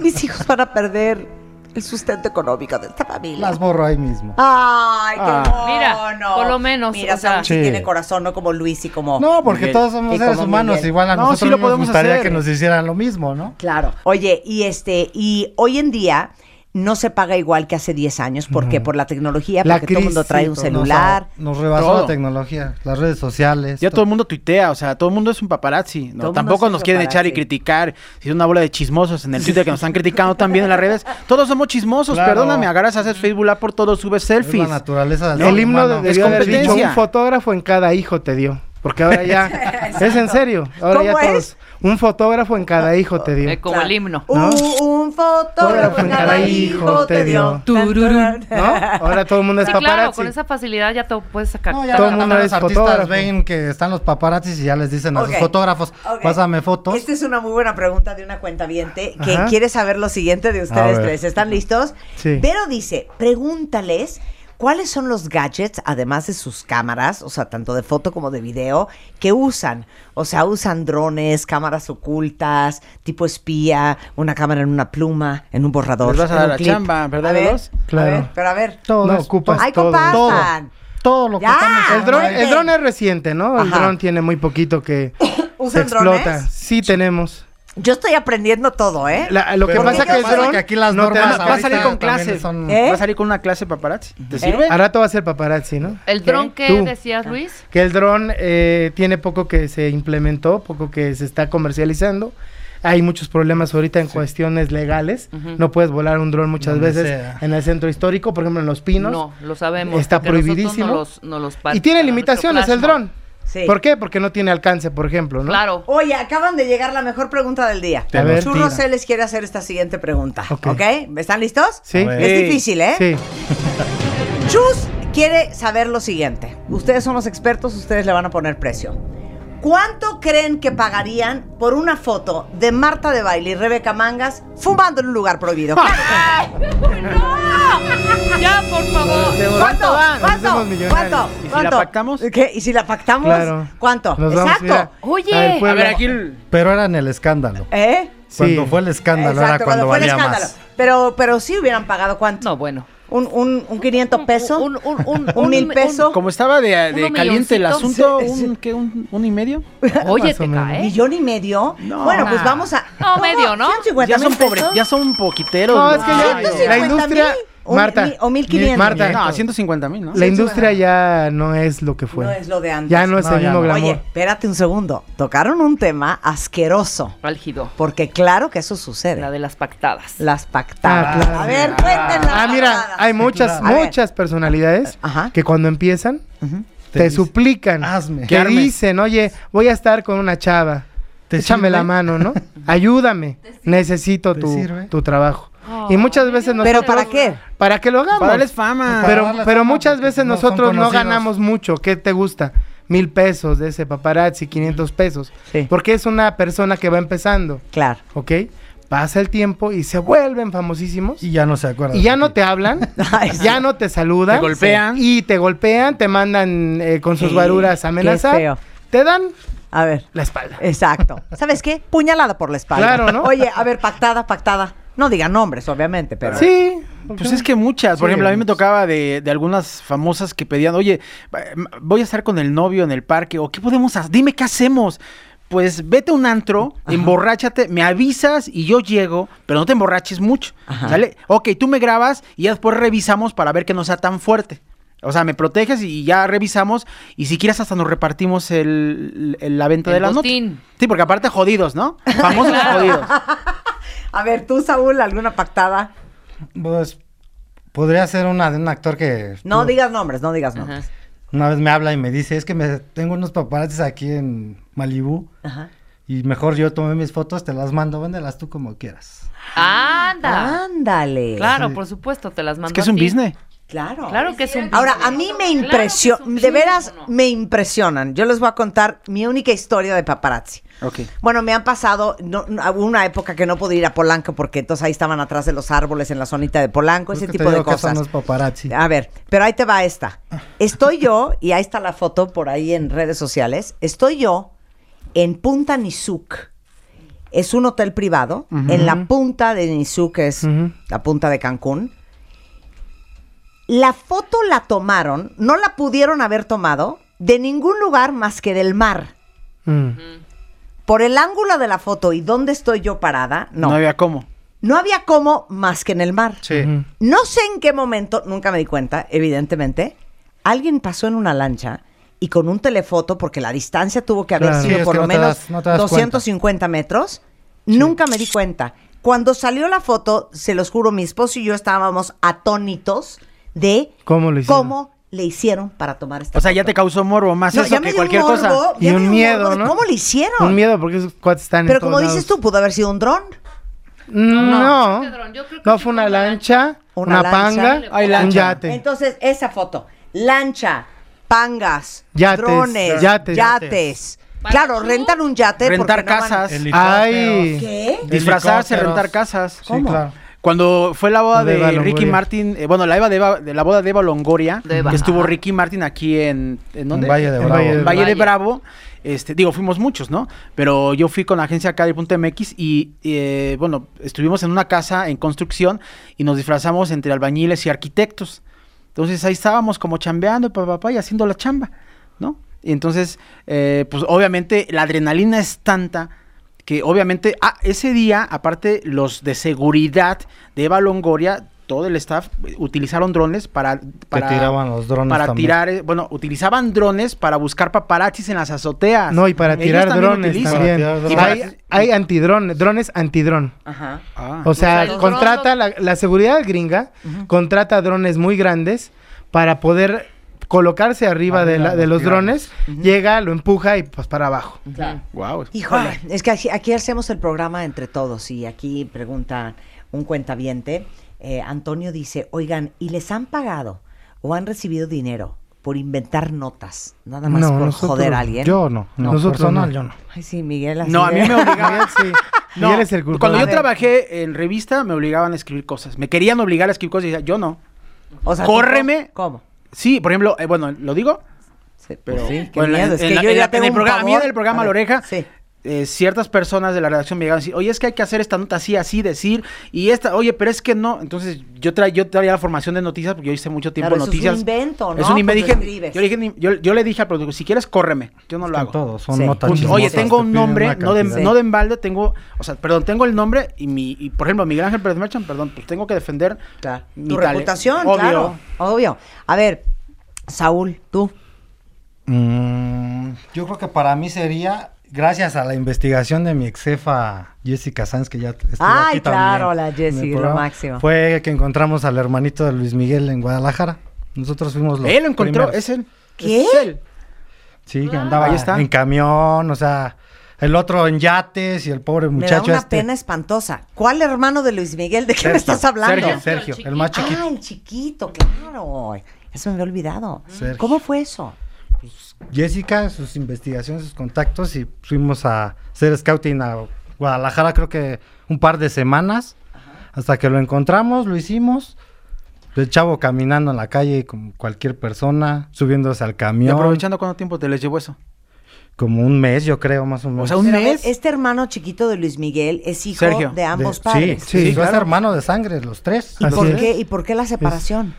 C: mis hijos van a perder el sustento económico de esta familia.
D: Las borro ahí mismo.
C: Ay, qué
E: Ah.
C: mono.
F: Mira, por lo menos,
C: Mira,
F: o sea-
C: sí tiene corazón, no como Luis y como...
D: No, porque
E: Miguel.
D: todos somos
C: Y
D: seres humanos.
C: Miguel.
D: Igual a
E: No,
D: nosotros
E: sí lo
D: nos
E: podemos
D: gustaría
E: hacer.
D: que nos hicieran lo mismo, ¿no?
C: Claro. Oye, y este, y hoy en día no se paga igual que hace 10 años. ¿Por qué? Por la tecnología,
G: La
C: porque todo el mundo trae un celular.
D: Nos, nos rebasó
E: Todo.
D: la tecnología, las redes sociales.
E: Ya
D: to-
E: todo el mundo tuitea, o sea, todo el mundo es un paparazzi. ¿no? Tampoco nos quieren echar y criticar. Si es una bola de chismosos en el Twitter que nos están criticando también en las redes. Todos somos chismosos,
D: Claro.
E: perdóname, agarras a hacer Facebook Live por todo, subes
D: es la
E: selfies.
D: naturaleza del
G: El himno
D: humano.
G: de-
E: Es
G: debió haber dicho
E: competencia.
G: un fotógrafo en cada hijo te dio. Porque ahora ya. es en serio. Ahora ya todos. Un fotógrafo en cada hijo te dio.
F: Eh, como
C: Claro.
F: el himno.
G: ¿No?
C: Un, un fotógrafo en cada hijo te dio.
G: ¿No? Ahora todo el mundo es
F: Sí, claro,
G: paparazzi.
F: con esa facilidad ya te puedes sacar.
D: No, ya
G: Todo el mundo
D: los
G: es
D: artistas
G: fotógrafo.
D: ven que están los paparazzis y ya les dicen a
C: Ok.
D: sus fotógrafos, pásame fotos.
C: Esta es una muy buena pregunta de una cuenta que
G: Ajá.
C: quiere saber lo siguiente de ustedes tres. ¿Están listos?
G: Sí.
C: Pero dice, pregúntales cuáles son los gadgets, además de sus cámaras, o sea, tanto de foto como de video, que usan. O sea, usan drones, cámaras ocultas, tipo espía, una cámara en una pluma, en un borrador.
E: Les vas a dar la
C: clip.
E: chamba, ¿verdad,
C: A ver?
G: Claro.
C: a ver, pero a ver.
D: Todo
G: No ocupas
C: ¡Ay,
G: todo.
C: compartan!
D: Todo lo que
C: Ya.
D: estamos
G: El dron, el dron es reciente, ¿no? El
C: Ajá.
G: dron tiene muy poquito que
C: ¿Usan
G: explota.
C: drones?
G: Sí tenemos.
C: Yo estoy aprendiendo todo, ¿eh?
G: La- lo que pasa
C: ¿qué
G: que dron
D: que aquí las
G: no
D: normas
E: Va a salir con
D: también
E: clase.
D: son-
C: ¿Eh?
E: Va a salir con una clase paparazzi. ¿Te sirve?
G: A rato va a ser paparazzi, ¿no?
F: ¿El dron que
G: Tú.
F: decías, Luis?
G: Que el dron eh, tiene poco que se implementó, poco que se está comercializando. Hay muchos problemas ahorita en cuestiones legales. No puedes volar un dron muchas
D: Donde
G: veces
D: sea.
G: en el centro histórico, por ejemplo en Los Pinos.
F: No, lo sabemos.
G: Está prohibidísimo.
F: no los- no los
G: y tiene limitaciones el dron.
C: Sí.
G: ¿Por qué? Porque no tiene alcance, por ejemplo, ¿no?
F: Claro.
C: Oye, acaban de llegar la mejor pregunta del día.
G: A ver,
C: Churros
G: tira.
C: les quiere hacer esta siguiente pregunta.
G: Ok.
C: ¿Están listos?
G: Sí.
C: Es difícil, ¿eh?
G: Sí.
C: Chus quiere saber lo siguiente. Ustedes son los expertos, ustedes le van a poner precio. ¿Cuánto creen que pagarían por una foto de Marta de Baile y Rebeca Mangas fumando en un lugar prohibido?
F: Ya, por favor.
C: ¿Cuánto? ¿Cuánto? ¿Cuánto?
E: ¿Y si
C: ¿Cuánto?
E: la pactamos?
C: ¿Qué? ¿Y si la pactamos?
G: Claro.
C: ¿Cuánto?
G: Nos vamos,
C: Exacto.
G: mira,
F: Oye.
G: a ver,
E: A
G: Puebla.
E: ver, aquí el-
D: Pero era en el escándalo.
C: ¿Eh?
D: Cuando
G: Sí.
D: fue el escándalo
C: Exacto,
D: era cuando
C: fue el
D: valía
C: escándalo.
D: más.
C: Pero, pero sí hubieran pagado cuánto.
F: No, bueno.
C: Un, un, un 500 pesos.
F: Un, un, un,
C: ¿Un mil peso?
E: Como estaba de, de caliente el asunto,
C: Sí,
E: un, ¿qué, un, un y medio.
F: Oye, te cae.
C: ¿Millón y medio?
E: No.
C: bueno, pues
F: Ah.
C: vamos a.
F: No, medio, ¿no?
C: 150
E: Ya son pobres,
C: pesos.
E: ya son poquiteros.
G: No, es que ya la
C: 150
G: industria,
C: mil, un-
G: Marta,
C: mi- o 1500.
G: Marta,
E: No, 150 mil, ¿no?
G: la industria ya no es lo que fue.
C: No es lo de antes.
G: Ya no es
D: No,
G: el mismo
D: no.
G: glamour.
C: Oye, espérate un segundo. Tocaron un tema asqueroso.
F: Álgido.
C: Porque claro que eso sucede.
F: La de las pactadas.
C: Las pactadas.
G: Ah, claro.
C: A ver, cuéntenla.
G: Ah, mira, hay muchas, muchas personalidades
C: Ajá.
G: que cuando empiezan te,
D: Te dice,
G: suplican,
D: "Hazme".
G: que dicen, oye, voy a estar con una chava,
D: ¿Te
G: échame
D: sirve?
G: la mano, ¿no? Ayúdame, necesito
D: ¿Te
G: tu, tu trabajo. Y muchas veces
C: ¿Pero
G: nosotros...
C: para qué?
G: Para que lo hagamos.
E: Para darles fama.
G: pero
D: darles
G: pero
D: fama,
G: muchas veces
D: no
G: nosotros no ganamos mucho. ¿Qué te gusta? Mil pesos de ese paparazzi, 500 pesos.
C: Sí.
G: Porque es una persona que va empezando,
C: Claro.
G: ¿ok? Pasa el tiempo y se vuelven famosísimos.
D: Y ya no se acuerdan.
G: Y ya no te hablan, ya no te saludan.
E: Te golpean.
G: Y te golpean, te mandan eh, con sus
C: Sí, qué feo.
G: Te dan
C: A ver.
G: la espalda.
C: Exacto. ¿Sabes qué? Puñalada por la espalda.
G: Claro, ¿no?
C: Oye, a ver, pactada, pactada. No digan nombres, obviamente, pero.
G: Sí.
E: Pues es que muchas, por
G: Sí,
E: ejemplo, a mí me tocaba de, de algunas famosas que pedían, oye, voy a estar con el novio en el parque, o qué podemos hacer, dime qué hacemos. Pues vete a un antro, emborráchate, me avisas y yo llego, pero no te emborraches mucho,
C: Ajá.
E: ¿sale? Ok, tú me grabas y ya después revisamos para ver que no sea tan fuerte. O sea, me proteges y ya revisamos y si quieres hasta nos repartimos el, el- la venta
F: El
E: de la nota.
F: botín.
E: Sí, porque aparte jodidos, ¿no? Famosos jodidos.
C: A ver, tú, Saúl, ¿alguna pactada?
D: Pues podría ser una de un actor que.
C: No
D: tú-
C: digas nombres, no digas
F: Ajá.
C: nombres.
D: Una vez me habla y me dice: Es que me tengo unos paparazzis aquí en Malibú.
C: Ajá.
D: Y mejor yo tomé mis fotos, te las mando, véndelas tú como quieras.
F: Anda.
C: Ándale.
F: Claro,
D: Sí.
F: por supuesto, te las mando
E: Es que es un business.
C: Claro.
F: Claro que es un
C: Ahora, a mí me
F: Claro
C: impresiona,
F: un
C: de veras me impresionan. Yo les voy a contar mi única historia de paparazzi.
E: Ok.
C: Bueno, me han pasado no, una época que no pude ir a Polanco porque entonces ahí estaban atrás de los árboles en la zonita de Polanco,
D: Es
C: ese tipo
D: te
C: de cosas.
D: son los paparazzi.
C: A ver, pero ahí te va esta. Estoy yo, y ahí está la foto por ahí en redes sociales, estoy yo en Punta Nizuc. Es un hotel privado en la punta de Nizuc, que es la punta de Cancún. La foto la tomaron, no la pudieron haber tomado de ningún lugar más que del mar.
G: Mm.
C: Por el ángulo de la foto y dónde estoy yo parada, no.
E: No había cómo.
C: No había cómo más que en el mar.
D: Sí.
C: No sé en qué momento, nunca me di cuenta, evidentemente, alguien pasó en una lancha y con un telefoto, porque la distancia tuvo que haber
G: Claro.
C: sido
D: Sí,
C: por lo
D: no
C: menos
D: das- no te das
C: 250 metros, nunca me di cuenta. Cuando salió la foto, se los juro, mi esposo y yo estábamos atónitos de
G: ¿Cómo lo hicieron?
C: cómo le hicieron para tomar esta
E: O sea, ya te causó morbo más
C: No,
E: eso que cualquier cosa.
G: Y un miedo,
C: morbo
G: ¿no?
C: ¿Cómo le hicieron?
G: Un miedo porque esos cuates están en
C: Pero como dices
G: lados.
C: tú, pudo haber sido un dron.
G: No, no fue una lancha,
C: Una
G: una,
C: lancha.
G: panga,
E: Ay,
G: un
E: lancha.
G: yate.
C: Entonces, esa foto, lancha, pangas,
G: Yates,
C: drones,
G: yates.
C: yates. Claro, rentan un yate
E: Rentar
C: porque no van-
E: casas.
G: Ay.
C: ¿Qué?
E: Disfrazarse, rentar casas.
D: Sí,
C: ¿Cómo?
D: claro.
E: Cuando fue la boda
G: De
E: Ricky
G: Longoria.
E: Martin, eh, bueno, la, Eva de, Eva- de la boda de Eva Longoria,
F: De Eva.
E: que estuvo. Ricky Martin aquí en, ¿en dónde?
D: Valle de
G: En
D: Bravo.
G: Valle de
E: En Valle de
F: Valle.
E: Bravo. Este, digo, fuimos muchos, ¿no? Pero yo fui con la agencia acá de Punto MX y, eh, bueno, estuvimos en una casa en construcción y nos disfrazamos entre albañiles y arquitectos. Entonces ahí estábamos como chambeando, papá, papá, y haciendo la chamba, ¿no? Y entonces, eh, pues obviamente la adrenalina es tanta que obviamente, ah, ese día, aparte los de seguridad de Eva Longoria, todo el staff utilizaron drones para... para
D: tiraban los drones
E: Para
D: también.
E: tirar, eh, bueno, utilizaban drones para buscar paparazzis en las azoteas.
G: No, y para
E: Ellos
G: tirar
E: también
G: drones
E: utilizan.
G: también.
D: Tirar
G: Hay, hay antidrones, drones antidrón.
C: Ajá.
E: Ah.
G: O sea,
F: O sea,
G: contrata
F: drones-
G: la, la seguridad gringa, contrata drones muy grandes para poder colocarse arriba de, la- de los drones, llega, lo empuja y pues para abajo.
E: Wow.
C: Híjole, es que aquí, aquí hacemos el programa entre todos y aquí pregunta un cuentaviente. eh, Antonio dice, oigan, ¿y les han pagado o han recibido dinero por inventar notas? Nada más
G: No,
C: por
G: nosotros-
C: joder a alguien.
D: Yo no. no
G: Nosotros
D: personal,
G: no.
D: yo no.
C: Ay, sí, Miguel. así
E: No, a mí me obligaban.
G: Sí.
E: No,
G: Miguel es el culpable.
E: cuando yo trabajé en revista, me obligaban a escribir cosas. Me querían obligar a escribir cosas y decía, yo no.
C: O sea,
E: Córreme.
C: ¿Cómo?
E: Sí, por ejemplo, eh, bueno, ¿lo digo?
C: Sí,
E: Pero
C: sí, qué
E: bueno,
C: miedo.
E: en-
C: Es
E: en
C: que
E: la-
C: yo
E: en
C: ya
E: la- en
C: tengo
E: el programa- a mí
C: pavor.
E: en el programa
C: A
E: La Oreja,
C: Sí.
E: Eh, ciertas personas de la redacción me llegaban a decir, oye, es que hay que hacer esta nota así, así, decir, y esta, oye, pero es que no. Entonces, yo, tra yo traía la formación de noticias porque yo hice mucho tiempo
C: Claro, eso es
E: noticias.
C: un invento, ¿no?
E: Es un invento. Dije-
C: escribes.
E: yo, le dije, yo, yo le dije al productor, si quieres, córreme. Yo no lo hago.
D: todo, son
C: Sí.
D: notas
E: Punto. Oye, tengo
D: te
E: un nombre, no de, no de embalde, tengo, o sea, perdón, tengo el nombre y mi, y por ejemplo, Miguel Ángel Pérez Merchan, perdón, pues tengo que defender
C: Claro.
E: mi
C: Tu
E: tale-
C: reputación,
E: obvio.
C: claro. Obvio. A ver, Saúl, tú.
D: Mm, yo creo que para mí sería, gracias a la investigación de mi ex jefa Jessica Sanz, que ya estuvo
C: Ay,
D: aquí
C: claro,
D: también
C: la
D: en el
C: Jessie, lo máximo.
D: Fue que encontramos al hermanito de Luis Miguel en Guadalajara. Nosotros fuimos los
E: Él lo encontró,
D: primeros.
E: es él.
C: ¿Qué?
E: Es él.
D: Sí, que andaba
E: Ahí está.
D: en camión, o sea, el otro en yates y el pobre
C: Me da
D: muchacho
C: una
D: este.
C: pena espantosa. ¿Cuál hermano de Luis Miguel? ¿De qué me estás hablando?
E: Sergio.
D: Sergio, el más chiquito.
C: Ah, el chiquito, claro. Eso me había olvidado.
D: Sergio.
C: ¿Cómo fue eso?
D: Jessica, sus investigaciones, sus contactos y fuimos a hacer scouting a Guadalajara creo que un par de semanas hasta que lo encontramos, lo hicimos. El chavo caminando en la calle como cualquier persona, subiéndose al
E: Y
D: camión.
E: aprovechando cuánto tiempo te les llevó eso.
D: Como un mes, yo creo, más o menos.
E: sea, un
C: Pero
E: mes.
C: este hermano chiquito de Luis Miguel es hijo
E: Sergio.
C: de ambos
D: De-
C: padres.
D: Sí, sí,
E: Sí, claro.
D: hermanos de sangre, los tres.
C: ¿Y, por qué, ¿Y por qué la separación?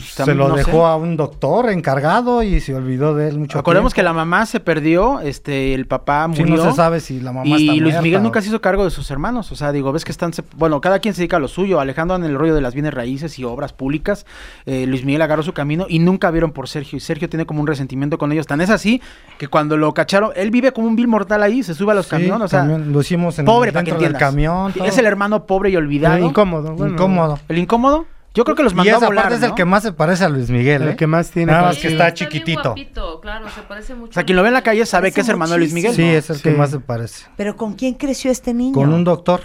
D: Se
E: También
D: lo
E: no
D: dejó
E: sé.
D: a un doctor encargado y se olvidó de él mucho
E: Acordemos que
D: tiempo.
E: la mamá se perdió, este, el papá
D: Sí,
E: murió.
D: no se sabe si la mamá
E: y
D: está
E: Luis
D: muerta
E: Miguel
D: o-
E: nunca se hizo cargo de sus hermanos. O sea, digo, ves que están. Bueno, cada quien se dedica a lo suyo. Alejandro en el rollo de las bienes raíces y obras públicas. Eh, Luis Miguel agarró su camino y nunca vieron por Sergio. Y Sergio tiene como un resentimiento con ellos. Tan es así que cuando lo cacharon, él vive como un vil mortal ahí, se sube a los
D: Sí,
E: camiones. O sea,
D: también lo hicimos en,
E: pobre para que
D: dentro del camión. todo.
E: Es el hermano pobre y olvidado.
G: Pero incómodo. bueno,
D: Incómodo.
E: ¿El incómodo? Yo creo que los
D: Y
E: mandó a
D: esa
E: volar,
D: parte es el que más se parece a Luis Miguel,
G: El
D: ¿eh?
G: que más tiene
D: Nada más que está
F: bien
D: chiquitito.
F: guapito, claro, se parece mucho.
E: O sea, quien lo ve en la calle sabe
C: Parece
E: que es hermano de Luis Miguel.
D: Sí,
E: ¿no?
D: es el
G: Sí.
D: que más se parece.
C: ¿Pero con quién creció este niño?
D: Con un doctor.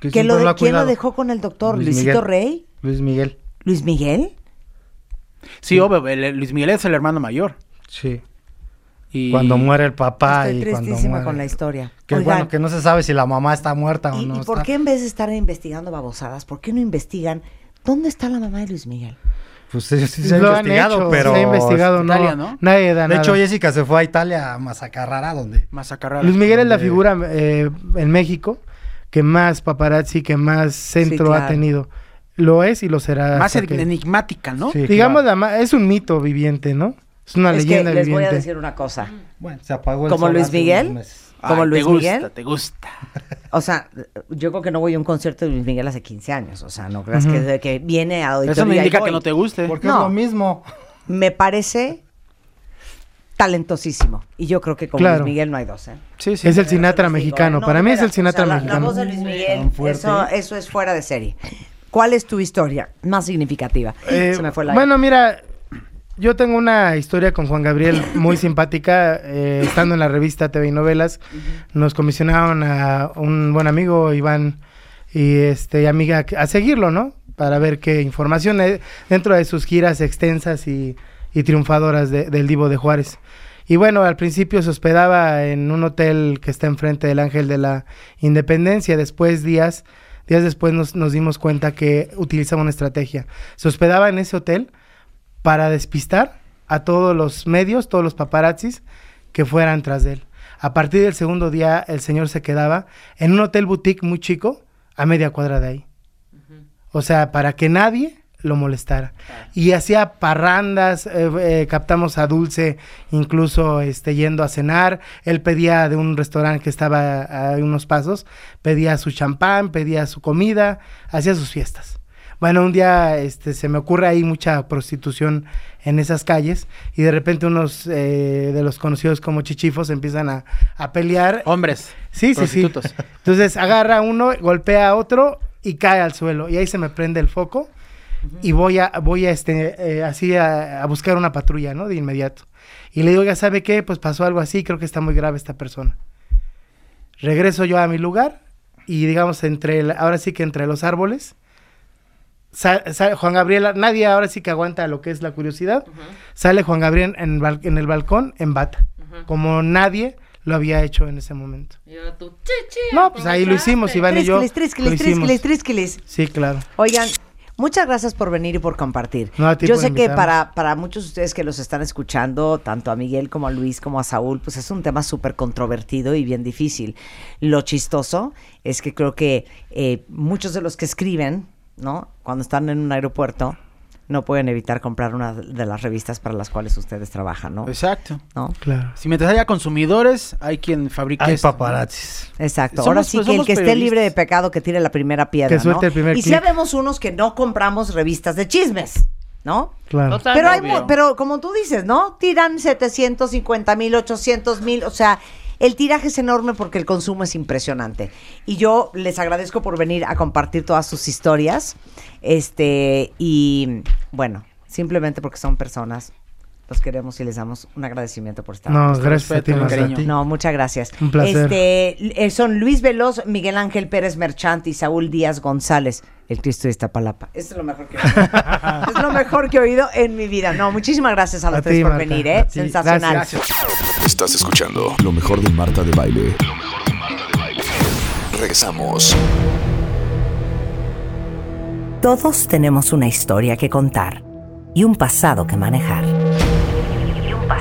D: Que
C: ¿Que
D: siempre
C: lo de-
D: ha
C: ¿Quién lo
D: cuidado.
C: dejó con el doctor?
D: Luis
C: ¿Luisito
D: Miguel.
C: Rey?
D: Luis Miguel.
C: ¿Luis Miguel?
E: Sí, obvio, el- el Luis Miguel es el hermano mayor.
D: Sí.
E: Y...
D: Cuando muere el papá
C: Estoy
D: y cuando
C: tristísima
D: muere.
C: con la historia.
D: Que
C: Oigan,
D: bueno, que no se sabe si la mamá está muerta o
C: ¿y,
D: no
C: y por
D: está.
C: qué en vez de estar investigando babosadas, por qué no investigan dónde está la mamá de Luis Miguel?
D: Pues sí, sí se ha
G: Lo han
D: investigado,
G: hecho,
D: pero...
G: se ha investigado, no,
E: Italia, ¿no?
G: nadie da
D: De
G: nada.
D: hecho, Jessica se fue a Italia a Mazacarrara, donde...
E: Mazacarrara.
G: Luis Miguel es la figura eh, en México que más paparazzi, que más centro
C: claro.
G: ha tenido. Lo es y lo será.
E: Más
G: que-
E: enigmática, ¿no?
D: Sí,
G: Digamos,
D: claro.
G: la es un mito viviente, ¿no? Es una
C: es que
G: leyenda
C: les voy a
G: viviente.
C: decir una cosa.
D: Bueno, se apagó el
C: ¿Como Luis
D: hace
C: Miguel?
D: unos meses.
C: ¿Como
E: Ay,
C: Luis
E: te gusta,
C: Miguel?
E: te gusta.
C: O sea, yo creo que no voy a un concierto de Luis Miguel hace 15 años. O sea, no creas que, de que viene a auditorio
E: Eso
C: ahí
E: indica que no te guste.
D: Porque
C: No.
D: es lo mismo.
C: Me parece talentosísimo. Y yo creo que con
G: Claro.
C: Luis Miguel no hay dos, ¿eh?
E: Sí, sí.
G: Es el Sinatra mexicano.
C: No,
G: Para mí es el Sinatra
C: o sea, la-
G: mexicano.
C: La voz de Luis Miguel, eso, eso es fuera de serie. ¿Cuál es tu historia más significativa?
G: Eh,
C: Se me fue la
G: bueno, mira, yo tengo una historia con Juan Gabriel muy simpática. eh, estando en la revista TV y Novelas, nos comisionaron a un buen amigo, Iván, y este amiga, a seguirlo, ¿no? Para ver qué información hay dentro de sus giras extensas y, y triunfadoras de- del Divo de Juárez. Y bueno, al principio se hospedaba en un hotel que está enfrente del Ángel de la Independencia. Después, días, días después nos, nos dimos cuenta que utilizaba una estrategia. Se hospedaba en ese hotel para despistar a todos los medios, todos los paparazzis que fueran tras de él. A partir del segundo día, el señor se quedaba en un hotel boutique muy chico, a media cuadra de ahí. O sea, para que nadie lo molestara. Y hacía parrandas, eh, eh, captamos a Dulce incluso este, yendo a cenar. Él pedía de un restaurante que estaba a unos pasos, pedía su champán, pedía su comida, hacía sus fiestas. Bueno, un día este, se me ocurre ahí mucha prostitución en esas calles y de repente unos eh, de los conocidos como chichifos empiezan a, a pelear.
E: Hombres.
G: Sí, sí, sí.
E: prostitutos.
G: Entonces agarra uno, golpea a otro y cae al suelo. Y ahí se me prende el foco y voy a, voy a este, eh, así a, a buscar una patrulla, ¿no? De inmediato. Y le digo, ya sabe qué, pues pasó algo así, creo que está muy grave esta persona. Regreso yo a mi lugar y digamos, entre el- ahora sí que entre los árboles, Juan Gabriel, nadie ahora sí que aguanta lo que es la curiosidad, sale Juan Gabriel en, el balcón en bata, como nadie lo había hecho en ese momento.
F: Y ahora tú, chi, chi,
G: No, pues ahí lo hicimos, Iván y yo.
C: Trisquiles, trisquiles.
G: Sí, claro.
C: Oigan, Muchas gracias por venir y por compartir.
G: No, a ti
C: Yo
G: por
C: sé que para muchos de ustedes que los están escuchando, tanto a Miguel como a Luis como a Saúl, pues es un tema súper controvertido y bien difícil. Lo chistoso es que creo que eh, muchos de los que escriben, ¿no? Cuando están en un aeropuerto, no pueden evitar comprar una de las revistas para las cuales ustedes trabajan, ¿no?
E: Exacto.
C: ¿No?
G: Claro.
E: Si mientras haya consumidores, hay quien fabrica
D: Hay
E: esto.
D: paparazzis.
C: Exacto.
E: Somos,
C: Ahora
E: pues,
C: sí que el que esté libre de pecado que tire la primera piedra,
G: Que suelte
C: ¿no?
G: el primer
C: y vemos unos que no compramos revistas de chismes, ¿no?
G: Claro.
F: Total,
C: Pero, hay, pero como tú dices, ¿no? Tiran 750 mil, 800 mil, o sea, el tiraje es enorme porque el consumo es impresionante. Y yo les agradezco por venir a compartir todas sus historias. Este, y bueno, simplemente porque son personas, los queremos y les damos un agradecimiento por estar.
G: No, gracias a ti, Marta, a ti.
C: No, muchas gracias.
G: Un placer.
C: Este, eh, son Luis Veloz, Miguel Ángel Pérez Merchant y Saúl Díaz González. El Cristo de Iztapalapa. Esto es lo mejor que he oído. es lo mejor que he oído en mi vida. No, muchísimas gracias a los
G: A
C: tres
G: ti,
C: por
G: Marta,
C: venir, ¿eh? Sensacional.
G: Gracias.
A: Estás escuchando lo mejor de Marta de Baile. Lo mejor de Marta de Baile. Regresamos.
H: Todos tenemos una historia que contar y un pasado que manejar.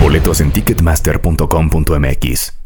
A: Boletos en ticketmaster.com.mx.